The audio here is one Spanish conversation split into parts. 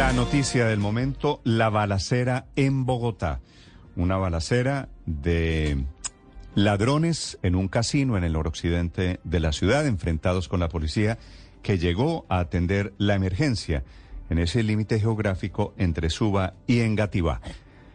La noticia del momento, la balacera en Bogotá. Una balacera de ladrones en un casino en el noroccidente de la ciudad, enfrentados con la policía que llegó a atender la emergencia en ese límite geográfico entre Suba y Engativá.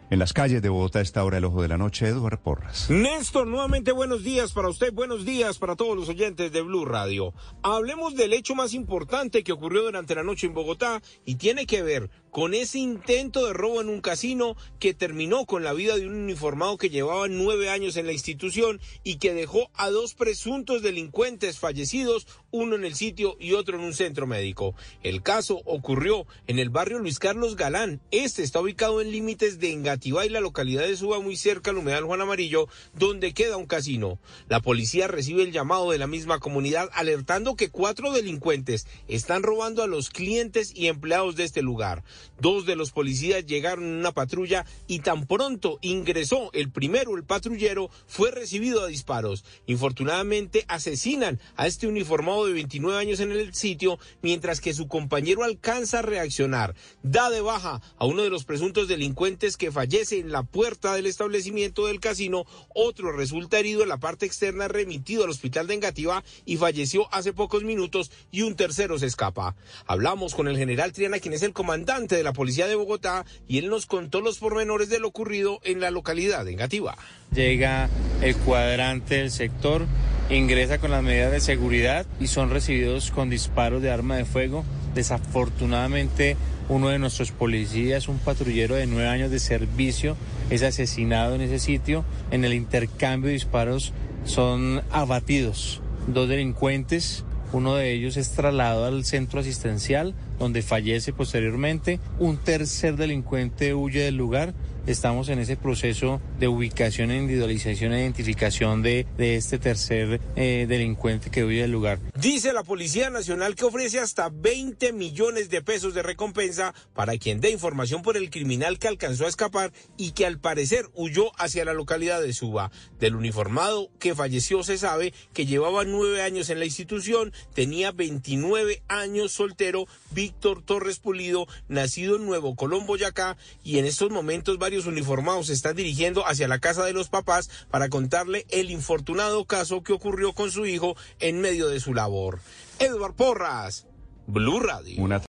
En las calles de Bogotá está ahora el ojo de la noche, Eduardo Porras. Néstor, nuevamente buenos días para usted, buenos días para todos los oyentes de Blue Radio. Hablemos del hecho más importante que ocurrió durante la noche en Bogotá y tiene que ver con ese intento de robo en un casino que terminó con la vida de un uniformado que llevaba nueve años en la institución y que dejó a dos presuntos delincuentes fallecidos, uno en el sitio y otro en un centro médico. El caso ocurrió en el barrio Luis Carlos Galán. Este está ubicado en límites de Y la localidad de Suba, muy cerca al humedal Juan Amarillo, donde queda un casino. La policía recibe el llamado de la misma comunidad alertando que cuatro delincuentes están robando a los clientes y empleados de este lugar. Dos de los policías llegaron en una patrulla y tan pronto ingresó el primero, el patrullero, fue recibido a disparos. Infortunadamente asesinan a este uniformado de 29 años en el sitio, mientras que su compañero alcanza a reaccionar. Da de baja a uno de los presuntos delincuentes que fallece en la puerta del establecimiento del casino. Otro resulta herido en la parte externa, remitido al hospital de Engativá y falleció hace pocos minutos y un tercero se escapa. Hablamos con el general Triana, quien es el comandante de la Policía de Bogotá y él nos contó los pormenores de lo ocurrido en la localidad de Engativá. Llega el cuadrante del sector, ingresa con las medidas de seguridad y son recibidos con disparos de arma de fuego. Desafortunadamente, uno de nuestros policías, un patrullero de nueve años de servicio, es asesinado en ese sitio. En el intercambio de disparos son abatidos dos delincuentes uno de ellos es trasladado al centro asistencial, donde fallece posteriormente. Un tercer delincuente huye del lugar. Estamos en ese proceso de ubicación, individualización e identificación de, de este tercer eh, delincuente que huye del lugar. Dice la Policía Nacional que ofrece hasta 20 millones de pesos de recompensa para quien dé información por el criminal que alcanzó a escapar y que al parecer huyó hacia la localidad de Suba. Del uniformado que falleció se sabe que llevaba nueve años en la institución, tenía 29 años soltero, Víctor Torres Pulido, nacido en Nuevo Colombo, Boyacá, y en estos momentos varios uniformados se están dirigiendo hacia la casa de los papás para contarle el infortunado caso que ocurrió con su hijo en medio de su labor. Edward Porras, Blue Radio.